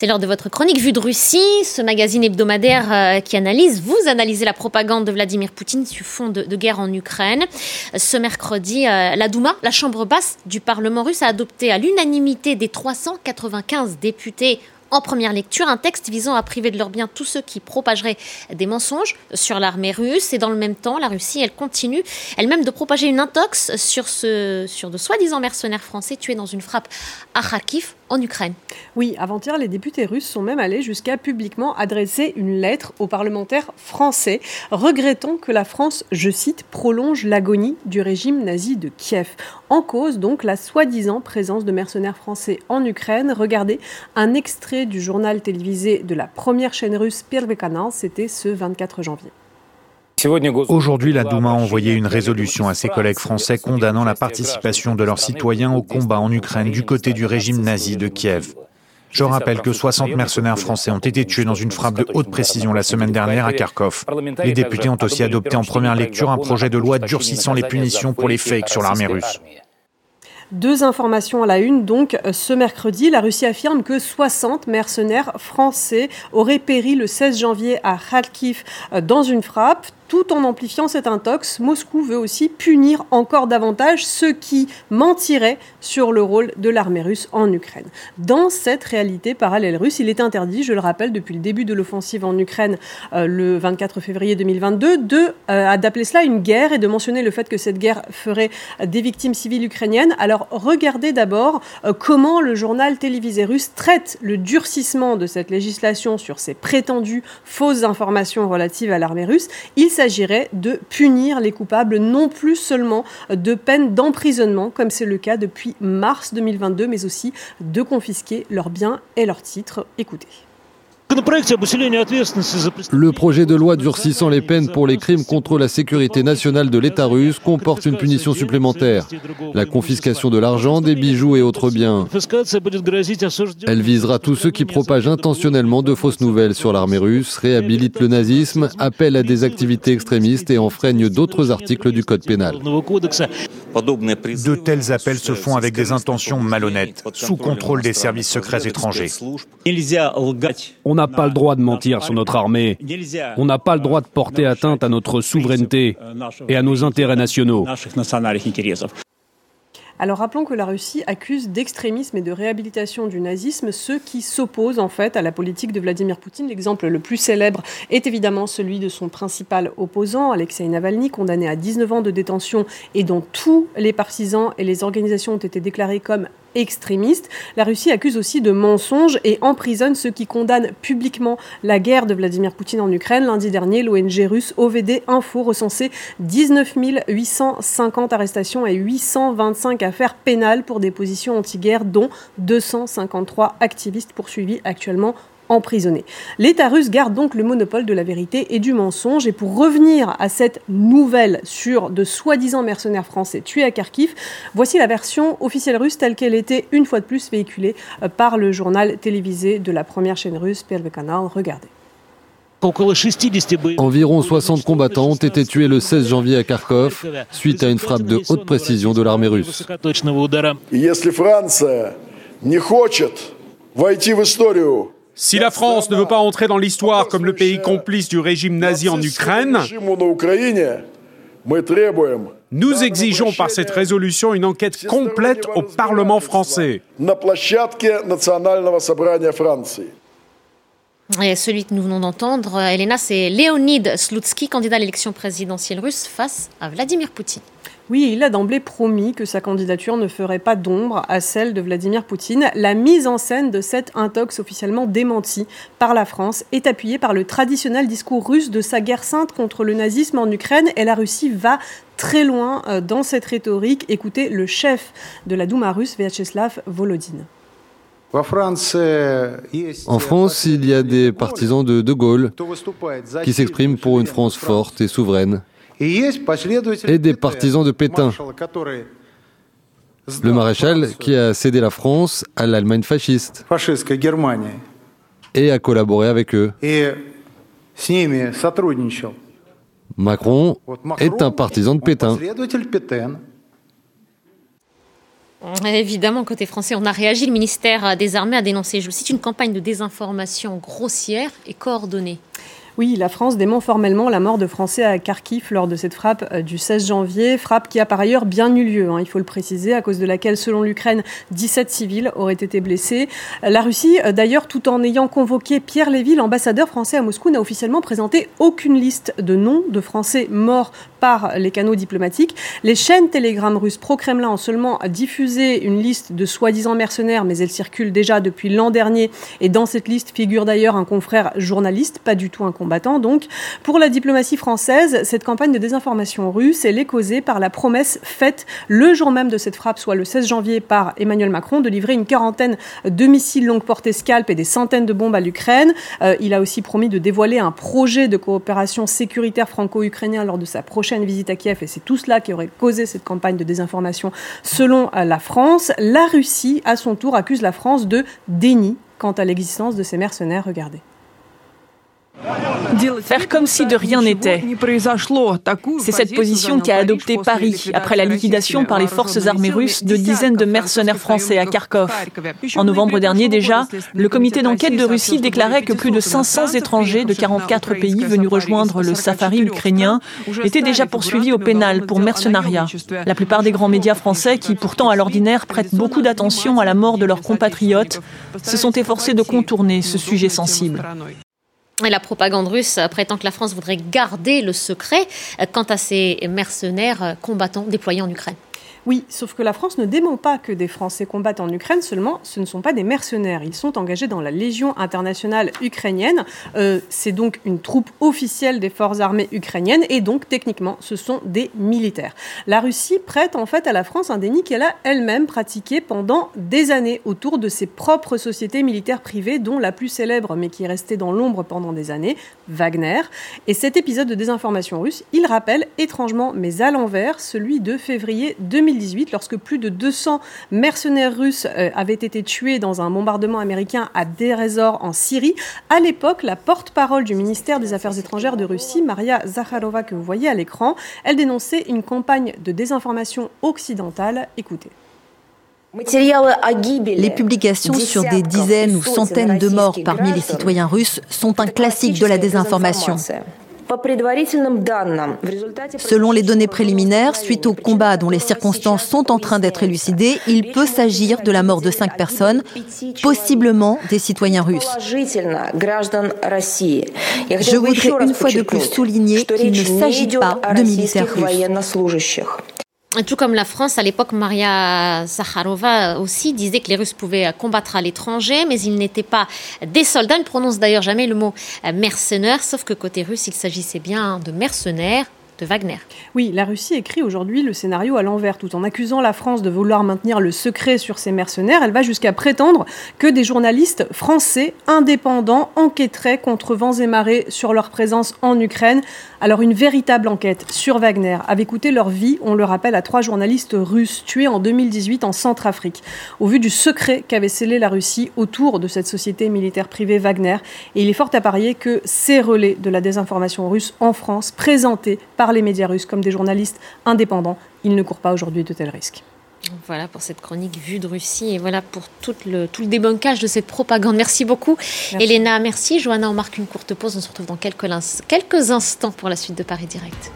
C'est l'heure de votre chronique Vue de Russie, ce magazine hebdomadaire euh, qui analyse, vous analysez la propagande de Vladimir Poutine sur fond de, guerre en Ukraine. Ce mercredi, euh, la Douma, la chambre basse du Parlement russe, a adopté à l'unanimité des 395 députés en première lecture un texte visant à priver de leurs biens tous ceux qui propageraient des mensonges sur l'armée russe. Et dans le même temps, la Russie, elle continue elle-même de propager une intox sur, ce, sur de soi-disant mercenaires français tués dans une frappe à Kharkiv en Ukraine. Oui, avant-hier, les députés russes sont même allés jusqu'à publiquement adresser une lettre aux parlementaires français, regrettant que la France, je cite, prolonge l'agonie du régime nazi de Kiev. En cause, donc, la soi-disant présence de mercenaires français en Ukraine. Regardez un extrait du journal télévisé de la première chaîne russe Pervekanal, c'était ce 24 janvier. Aujourd'hui, la Douma a envoyé une résolution à ses collègues français condamnant la participation de leurs citoyens au combat en Ukraine du côté du régime nazi de Kiev. Je rappelle que 60 mercenaires français ont été tués dans une frappe de haute précision la semaine dernière à Kharkov. Les députés ont aussi adopté en première lecture un projet de loi durcissant les punitions pour les fakes sur l'armée russe. Deux informations à la une. Donc, ce mercredi, la Russie affirme que 60 mercenaires français auraient péri le 16 janvier à Kharkiv euh, dans une frappe. Tout en amplifiant cet intox, Moscou veut aussi punir encore davantage ceux qui mentiraient sur le rôle de l'armée russe en Ukraine. Dans cette réalité parallèle russe, il est interdit, je le rappelle, depuis le début de l'offensive en Ukraine euh, le 24 février 2022, de euh, d'appeler cela une guerre et de mentionner le fait que cette guerre ferait des victimes civiles ukrainiennes. Alors regardez d'abord euh, comment le journal télévisé russe traite le durcissement de cette législation sur ces prétendues fausses informations relatives à l'armée russe. S'agirait de punir les coupables non plus seulement de peine d'emprisonnement, comme c'est le cas depuis mars 2022, mais aussi de confisquer leurs biens et leurs titres. Écoutez. Le projet de loi durcissant les peines pour les crimes contre la sécurité nationale de l'État russe comporte une punition supplémentaire, la confiscation de l'argent, des bijoux et autres biens. Elle visera tous ceux qui propagent intentionnellement de fausses nouvelles sur l'armée russe, réhabilitent le nazisme, appellent à des activités extrémistes et enfreignent d'autres articles du Code pénal. De tels appels se font avec des intentions malhonnêtes, sous contrôle des services secrets étrangers. On n'a pas le droit de mentir sur notre armée. On n'a pas le droit de porter atteinte à notre souveraineté et à nos intérêts nationaux. Alors rappelons que la Russie accuse d'extrémisme et de réhabilitation du nazisme ceux qui s'opposent en fait à la politique de Vladimir Poutine. L'exemple le plus célèbre est évidemment celui de son principal opposant, Alexei Navalny, condamné à 19 ans de détention et dont tous les partisans et les organisations ont été déclarés comme extrémistes. La Russie accuse aussi de mensonges et emprisonne ceux qui condamnent publiquement la guerre de Vladimir Poutine en Ukraine. Lundi dernier, l'ONG russe OVD Info recensait 19 850 arrestations et 825 affaires pénales pour des positions anti-guerre, dont 253 activistes poursuivis actuellement emprisonnés. L'État russe garde donc le monopole de la vérité et du mensonge. Et pour revenir à cette nouvelle sur de soi-disant mercenaires français tués à Kharkiv, voici la version officielle russe telle qu'elle était une fois de plus véhiculée euh, par le journal télévisé de la première chaîne russe, Первый canal. Regardez. Environ 60 combattants ont été tués le 16 janvier à Kharkov suite à une frappe de haute précision de l'armée russe. Si la France ne veut pas entrer dans l'histoire comme le pays complice du régime nazi en Ukraine, nous exigeons par cette résolution une enquête complète au Parlement français. Celui que nous venons d'entendre, Elena, c'est Leonid Slutsky, candidat à l'élection présidentielle russe face à Vladimir Poutine. Oui, il a d'emblée promis que sa candidature ne ferait pas d'ombre à celle de Vladimir Poutine. La mise en scène de cette intox officiellement démentie par la France est appuyée par le traditionnel discours russe de sa guerre sainte contre le nazisme en Ukraine et la Russie va très loin euh, dans cette rhétorique. Écoutez le chef de la Douma russe, Vyacheslav Volodine. En France, il y a des partisans de De Gaulle qui s'expriment pour une France forte et souveraine et des partisans de Pétain. Le maréchal qui a cédé la France à l'Allemagne fasciste et a collaboré avec eux. Macron est un partisan de Pétain. Évidemment, côté français, on a réagi. Le ministère des Armées a dénoncé, je cite, une campagne de désinformation grossière et coordonnée. Oui, la France dément formellement la mort de Français à Kharkiv lors de cette frappe euh, du 16 janvier, frappe qui a par ailleurs bien eu lieu, hein, il faut le préciser, à cause de laquelle, selon l'Ukraine, 17 civils auraient été blessés. La Russie, euh, d'ailleurs, tout en ayant convoqué Pierre Lévy, l'ambassadeur français à Moscou, n'a officiellement présenté aucune liste de noms de Français morts par les canaux diplomatiques. Les chaînes Telegram russes pro-Kremlin ont seulement diffusé une liste de soi-disant mercenaires, mais elle circule déjà depuis l'an dernier. Et dans cette liste figure d'ailleurs un confrère journaliste, pas du tout un combattant. Donc, pour la diplomatie française, cette campagne de désinformation russe, elle est causée par la promesse faite le jour même de cette frappe, soit le 16 janvier, par Emmanuel Macron, de livrer une quarantaine de missiles longue portée scalp et des centaines de bombes à l'Ukraine. Euh, il a aussi promis de dévoiler un projet de coopération sécuritaire franco-ukrainien lors de sa prochaine visite à Kiev, et c'est tout cela qui aurait causé cette campagne de désinformation selon euh, la France. La Russie, à son tour, accuse la France de déni quant à l'existence de ces mercenaires. Regardez. Faire comme si de rien n'était. C'est cette position qu'a adoptée Paris après la liquidation par les forces armées russes de dizaines de mercenaires français à Kharkov. En novembre dernier déjà, le comité d'enquête de Russie déclarait que plus de 500 étrangers de 44 pays venus rejoindre le safari ukrainien étaient déjà poursuivis au pénal pour mercenariat. La plupart des grands médias français, qui pourtant à l'ordinaire prêtent beaucoup d'attention à la mort de leurs compatriotes, se sont efforcés de contourner ce sujet sensible. Et la propagande russe prétend que la France voudrait garder le secret quant à ces mercenaires combattants déployés en Ukraine. Oui, sauf que la France ne dément pas que des Français combattent en Ukraine, seulement ce ne sont pas des mercenaires. Ils sont engagés dans la Légion internationale ukrainienne. Euh, c'est donc une troupe officielle des forces armées ukrainiennes et donc techniquement ce sont des militaires. La Russie prête en fait à la France un déni qu'elle a elle-même pratiqué pendant des années autour de ses propres sociétés militaires privées, dont la plus célèbre mais qui est restée dans l'ombre pendant des années, Wagner. Et cet épisode de désinformation russe, il rappelle étrangement mais à l'envers celui de février 2000 lorsque plus de 200 mercenaires russes euh, avaient été tués dans un bombardement américain à Derezor en Syrie. À l'époque, la porte-parole du ministère des Affaires étrangères de Russie, Maria Zakharova, que vous voyez à l'écran, elle dénonçait une campagne de désinformation occidentale. Écoutez. Les publications sur des dizaines ou centaines de morts parmi les citoyens russes sont un classique de la désinformation. Selon les données préliminaires, suite au combat dont les circonstances sont en train d'être élucidées, il peut s'agir de la mort de cinq personnes, possiblement des citoyens russes. Je voudrais une fois de plus souligner qu'il ne s'agit pas de militaires russes. Tout comme la France, à l'époque, Maria Zakharova aussi disait que les Russes pouvaient combattre à l'étranger, mais ils n'étaient pas des soldats. Elle ne prononce d'ailleurs jamais le mot mercenaire, sauf que côté russe, il s'agissait bien de mercenaires Oui, la Russie écrit aujourd'hui le scénario à l'envers. Tout en accusant la France de vouloir maintenir le secret sur ses mercenaires, elle va jusqu'à prétendre que des journalistes français indépendants enquêteraient contre vents et marées sur leur présence en Ukraine. Alors une véritable enquête sur Wagner avait coûté leur vie, on le rappelle, à trois journalistes russes tués en 2018 en Centrafrique, au vu du secret qu'avait scellé la Russie autour de cette société militaire privée Wagner. Il est fort à parier que ces relais de la désinformation russe en France, présentés par les médias russes comme des journalistes indépendants, ils ne courent pas aujourd'hui de tels risques. Voilà pour cette chronique vue de Russie et voilà pour tout le, tout le débunkage de cette propagande. Merci beaucoup. Elena, merci. Johanna, on marque une courte pause. On se retrouve dans quelques, quelques instants pour la suite de Paris Direct.